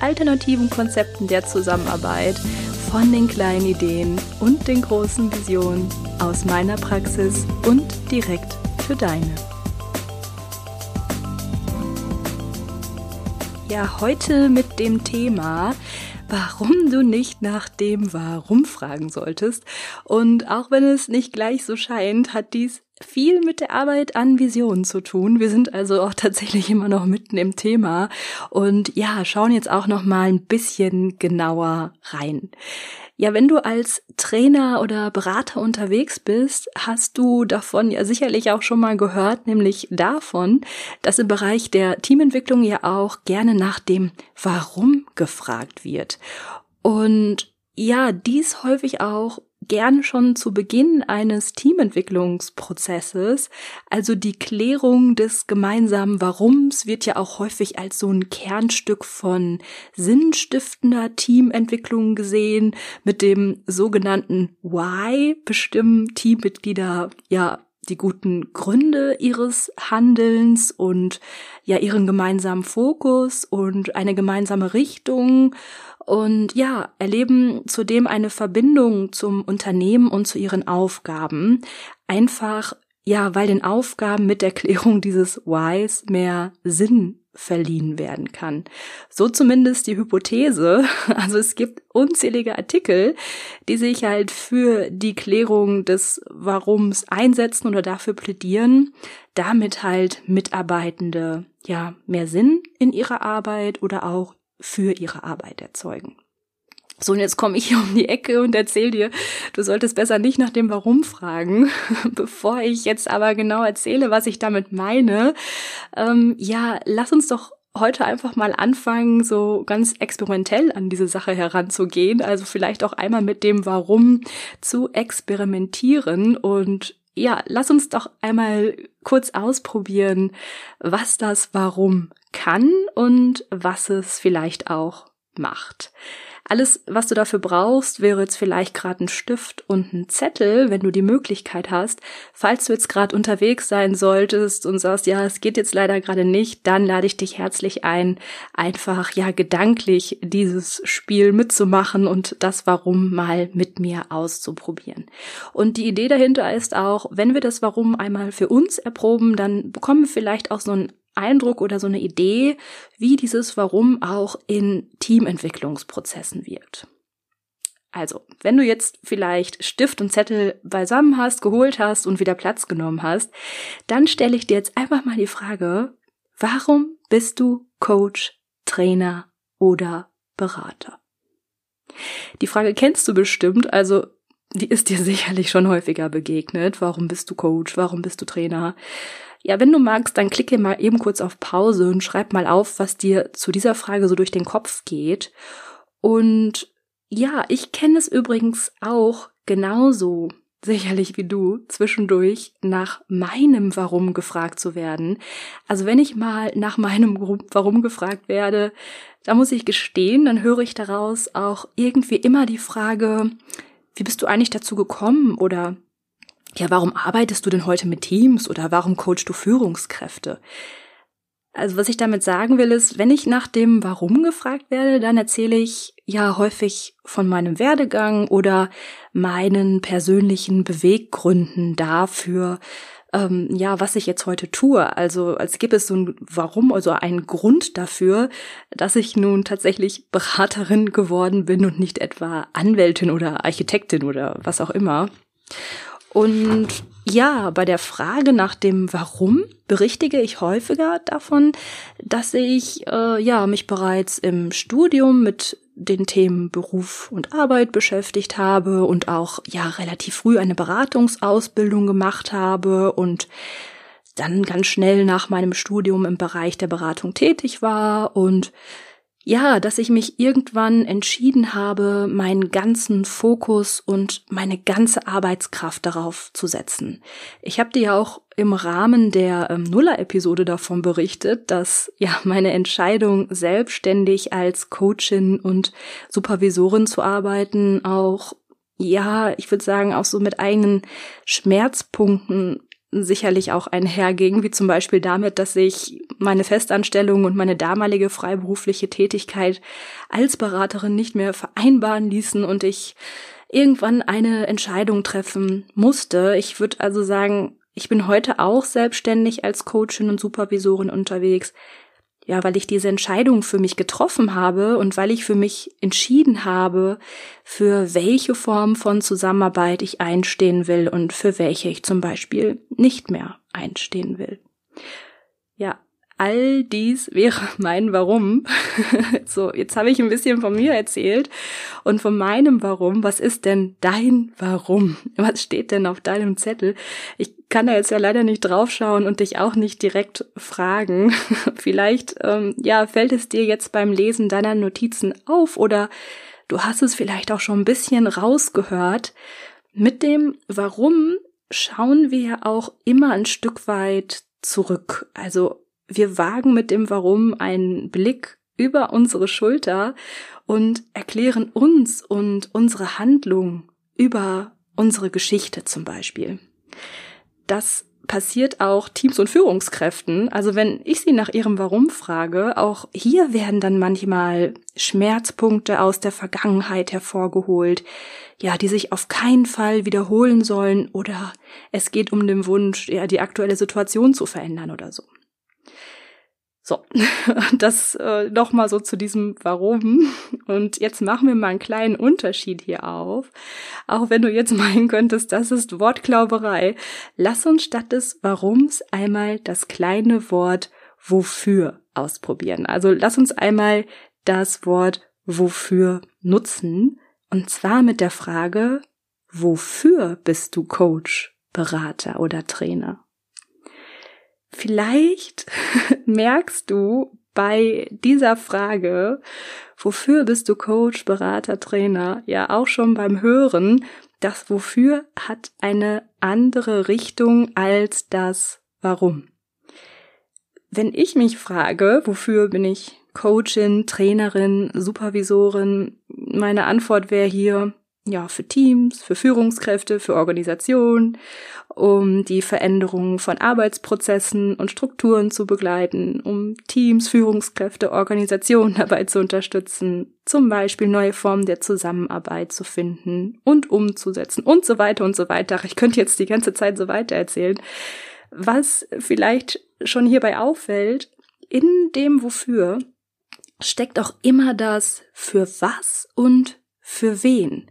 alternativen Konzepten der Zusammenarbeit, von den kleinen Ideen und den großen Visionen aus meiner Praxis und direkt für deine. Ja, heute mit dem Thema, warum du nicht nach dem Warum fragen solltest. Und auch wenn es nicht gleich so scheint, hat dies viel mit der Arbeit an Visionen zu tun. Wir sind also auch tatsächlich immer noch mitten im Thema und ja, schauen jetzt auch noch mal ein bisschen genauer rein. Ja, wenn du als Trainer oder Berater unterwegs bist, hast du davon ja sicherlich auch schon mal gehört, nämlich davon, dass im Bereich der Teamentwicklung ja auch gerne nach dem Warum gefragt wird. Und ja, dies häufig auch gern schon zu Beginn eines Teamentwicklungsprozesses. Also die Klärung des gemeinsamen Warums wird ja auch häufig als so ein Kernstück von sinnstiftender Teamentwicklung gesehen. Mit dem sogenannten Why bestimmen Teammitglieder ja die guten Gründe ihres Handelns und ja ihren gemeinsamen Fokus und eine gemeinsame Richtung und ja, erleben zudem eine Verbindung zum Unternehmen und zu ihren Aufgaben. Einfach, ja, weil den Aufgaben mit der Klärung dieses Whys mehr Sinn verliehen werden kann. So zumindest die Hypothese. Also es gibt unzählige Artikel, die sich halt für die Klärung des Warums einsetzen oder dafür plädieren, damit halt Mitarbeitende ja mehr Sinn in ihrer Arbeit oder auch für ihre Arbeit erzeugen. So, und jetzt komme ich hier um die Ecke und erzähle dir, du solltest besser nicht nach dem Warum fragen, bevor ich jetzt aber genau erzähle, was ich damit meine. Ähm, ja, lass uns doch heute einfach mal anfangen, so ganz experimentell an diese Sache heranzugehen. Also vielleicht auch einmal mit dem Warum zu experimentieren und ja, lass uns doch einmal kurz ausprobieren, was das Warum kann und was es vielleicht auch macht. Alles, was du dafür brauchst, wäre jetzt vielleicht gerade ein Stift und ein Zettel, wenn du die Möglichkeit hast. Falls du jetzt gerade unterwegs sein solltest und sagst, ja, es geht jetzt leider gerade nicht, dann lade ich dich herzlich ein, einfach ja gedanklich dieses Spiel mitzumachen und das Warum mal mit mir auszuprobieren. Und die Idee dahinter ist auch, wenn wir das Warum einmal für uns erproben, dann bekommen wir vielleicht auch so ein Eindruck oder so eine Idee, wie dieses Warum auch in Teamentwicklungsprozessen wirkt. Also, wenn du jetzt vielleicht Stift und Zettel beisammen hast, geholt hast und wieder Platz genommen hast, dann stelle ich dir jetzt einfach mal die Frage, warum bist du Coach, Trainer oder Berater? Die Frage kennst du bestimmt, also die ist dir sicherlich schon häufiger begegnet. Warum bist du Coach? Warum bist du Trainer? Ja, wenn du magst, dann klicke mal eben kurz auf Pause und schreib mal auf, was dir zu dieser Frage so durch den Kopf geht. Und ja, ich kenne es übrigens auch genauso sicherlich wie du, zwischendurch nach meinem Warum gefragt zu werden. Also wenn ich mal nach meinem Warum gefragt werde, da muss ich gestehen, dann höre ich daraus auch irgendwie immer die Frage, wie bist du eigentlich dazu gekommen oder ja, warum arbeitest du denn heute mit Teams oder warum coachst du Führungskräfte? Also was ich damit sagen will, ist, wenn ich nach dem Warum gefragt werde, dann erzähle ich ja häufig von meinem Werdegang oder meinen persönlichen Beweggründen dafür, ähm, ja, was ich jetzt heute tue. Also als gibt es so ein Warum, also einen Grund dafür, dass ich nun tatsächlich Beraterin geworden bin und nicht etwa Anwältin oder Architektin oder was auch immer. Und ja, bei der Frage nach dem Warum berichtige ich häufiger davon, dass ich äh, ja mich bereits im Studium mit den Themen Beruf und Arbeit beschäftigt habe und auch ja relativ früh eine Beratungsausbildung gemacht habe und dann ganz schnell nach meinem Studium im Bereich der Beratung tätig war. Und ja, dass ich mich irgendwann entschieden habe, meinen ganzen Fokus und meine ganze Arbeitskraft darauf zu setzen. Ich habe dir ja auch im Rahmen der ähm, Nuller-Episode davon berichtet, dass ja meine Entscheidung, selbstständig als Coachin und Supervisorin zu arbeiten, auch ja, ich würde sagen, auch so mit eigenen Schmerzpunkten sicherlich auch einherging, wie zum Beispiel damit, dass ich meine Festanstellung und meine damalige freiberufliche Tätigkeit als Beraterin nicht mehr vereinbaren ließen und ich irgendwann eine Entscheidung treffen musste. Ich würde also sagen, ich bin heute auch selbstständig als Coachin und Supervisorin unterwegs ja, weil ich diese Entscheidung für mich getroffen habe und weil ich für mich entschieden habe, für welche Form von Zusammenarbeit ich einstehen will und für welche ich zum Beispiel nicht mehr einstehen will. All dies wäre mein Warum. so, jetzt habe ich ein bisschen von mir erzählt und von meinem Warum. Was ist denn dein Warum? Was steht denn auf deinem Zettel? Ich kann da jetzt ja leider nicht draufschauen und dich auch nicht direkt fragen. vielleicht, ähm, ja, fällt es dir jetzt beim Lesen deiner Notizen auf oder du hast es vielleicht auch schon ein bisschen rausgehört. Mit dem Warum schauen wir auch immer ein Stück weit zurück. Also wir wagen mit dem Warum einen Blick über unsere Schulter und erklären uns und unsere Handlung über unsere Geschichte zum Beispiel das passiert auch Teams und Führungskräften. Also wenn ich sie nach ihrem Warum frage, auch hier werden dann manchmal Schmerzpunkte aus der Vergangenheit hervorgeholt, ja, die sich auf keinen Fall wiederholen sollen oder es geht um den Wunsch, ja, die aktuelle Situation zu verändern oder so. So, das äh, nochmal so zu diesem Warum. Und jetzt machen wir mal einen kleinen Unterschied hier auf. Auch wenn du jetzt meinen könntest, das ist Wortklauberei. Lass uns statt des Warums einmal das kleine Wort Wofür ausprobieren. Also lass uns einmal das Wort Wofür nutzen. Und zwar mit der Frage, wofür bist du Coach, Berater oder Trainer? Vielleicht merkst du bei dieser Frage, wofür bist du Coach, Berater, Trainer, ja auch schon beim Hören, das wofür hat eine andere Richtung als das warum. Wenn ich mich frage, wofür bin ich Coachin, Trainerin, Supervisorin, meine Antwort wäre hier, ja, für Teams, für Führungskräfte, für Organisationen, um die Veränderung von Arbeitsprozessen und Strukturen zu begleiten, um Teams, Führungskräfte, Organisationen dabei zu unterstützen, zum Beispiel neue Formen der Zusammenarbeit zu finden und umzusetzen und so weiter und so weiter. Ich könnte jetzt die ganze Zeit so weiter erzählen. Was vielleicht schon hierbei auffällt, in dem Wofür steckt auch immer das für was und für wen.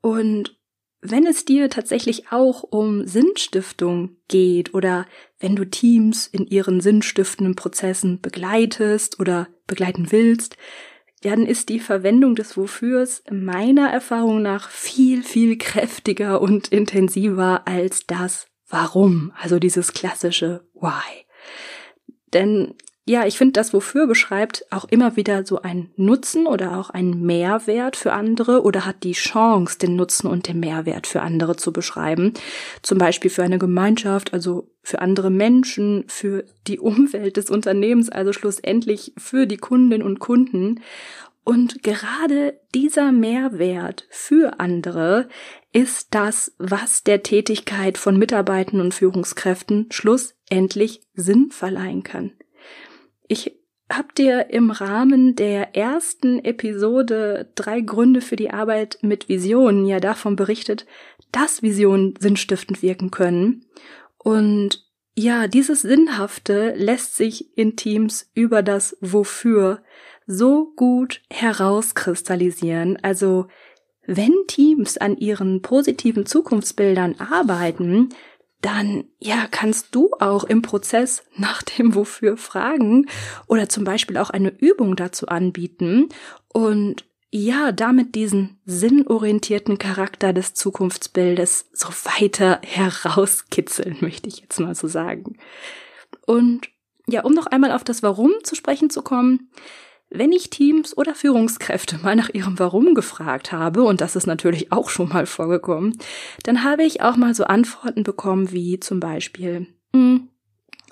Und wenn es dir tatsächlich auch um Sinnstiftung geht oder wenn du Teams in ihren sinnstiftenden Prozessen begleitest oder begleiten willst, dann ist die Verwendung des Wofürs meiner Erfahrung nach viel, viel kräftiger und intensiver als das Warum, also dieses klassische Why. Denn ja, ich finde, das Wofür beschreibt auch immer wieder so einen Nutzen oder auch einen Mehrwert für andere oder hat die Chance, den Nutzen und den Mehrwert für andere zu beschreiben. Zum Beispiel für eine Gemeinschaft, also für andere Menschen, für die Umwelt des Unternehmens, also schlussendlich für die Kundinnen und Kunden. Und gerade dieser Mehrwert für andere ist das, was der Tätigkeit von Mitarbeitern und Führungskräften schlussendlich Sinn verleihen kann. Ich habe dir im Rahmen der ersten Episode drei Gründe für die Arbeit mit Visionen ja davon berichtet, dass Visionen sinnstiftend wirken können. Und ja, dieses Sinnhafte lässt sich in Teams über das Wofür so gut herauskristallisieren. Also wenn Teams an ihren positiven Zukunftsbildern arbeiten, dann ja, kannst du auch im Prozess nach dem Wofür fragen oder zum Beispiel auch eine Übung dazu anbieten und ja, damit diesen sinnorientierten Charakter des Zukunftsbildes so weiter herauskitzeln, möchte ich jetzt mal so sagen. Und ja, um noch einmal auf das Warum zu sprechen zu kommen, wenn ich Teams oder Führungskräfte mal nach ihrem Warum gefragt habe, und das ist natürlich auch schon mal vorgekommen, dann habe ich auch mal so Antworten bekommen wie zum Beispiel, hm,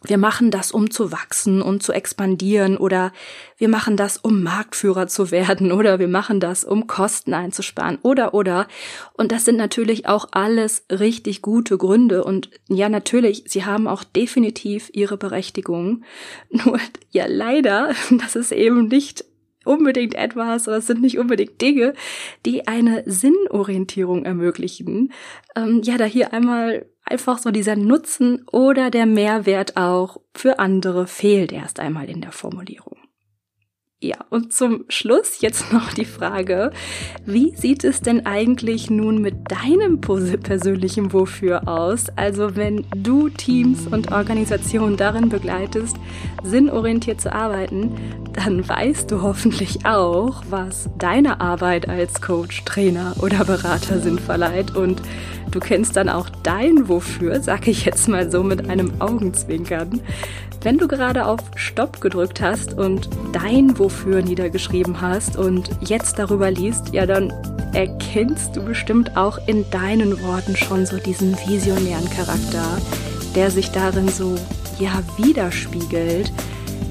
wir machen das, um zu wachsen und zu expandieren oder wir machen das, um Marktführer zu werden oder wir machen das, um Kosten einzusparen oder oder. Und das sind natürlich auch alles richtig gute Gründe und ja, natürlich, sie haben auch definitiv ihre Berechtigung. Nur, ja, leider, das ist eben nicht unbedingt etwas oder sind nicht unbedingt Dinge, die eine Sinnorientierung ermöglichen. Ähm, ja, da hier einmal einfach so dieser Nutzen oder der Mehrwert auch für andere fehlt erst einmal in der Formulierung. Ja, und zum Schluss jetzt noch die Frage, wie sieht es denn eigentlich nun mit deinem persönlichen Wofür aus? Also wenn du Teams und Organisationen darin begleitest, sinnorientiert zu arbeiten, dann weißt du hoffentlich auch, was deine Arbeit als Coach, Trainer oder Berater Sinn verleiht und du kennst dann auch dein Wofür, sag ich jetzt mal so mit einem Augenzwinkern. Wenn du gerade auf Stopp gedrückt hast und dein Wofür niedergeschrieben hast und jetzt darüber liest, ja, dann erkennst du bestimmt auch in deinen Worten schon so diesen visionären Charakter, der sich darin so, ja, widerspiegelt.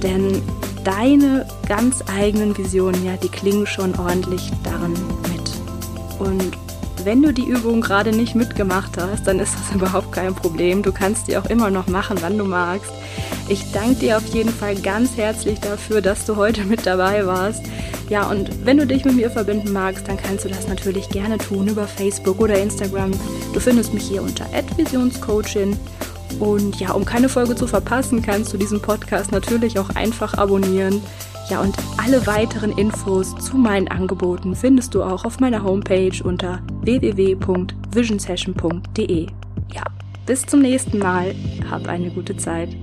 Denn deine ganz eigenen Visionen, ja, die klingen schon ordentlich darin mit. Und wenn du die Übung gerade nicht mitgemacht hast, dann ist das überhaupt kein Problem. Du kannst die auch immer noch machen, wann du magst. Ich danke dir auf jeden Fall ganz herzlich dafür, dass du heute mit dabei warst. Ja, und wenn du dich mit mir verbinden magst, dann kannst du das natürlich gerne tun über Facebook oder Instagram. Du findest mich hier unter @visionscoaching. Und ja, um keine Folge zu verpassen, kannst du diesen Podcast natürlich auch einfach abonnieren. Ja, und alle weiteren Infos zu meinen Angeboten findest du auch auf meiner Homepage unter www.visionsession.de. Ja, bis zum nächsten Mal. Hab eine gute Zeit.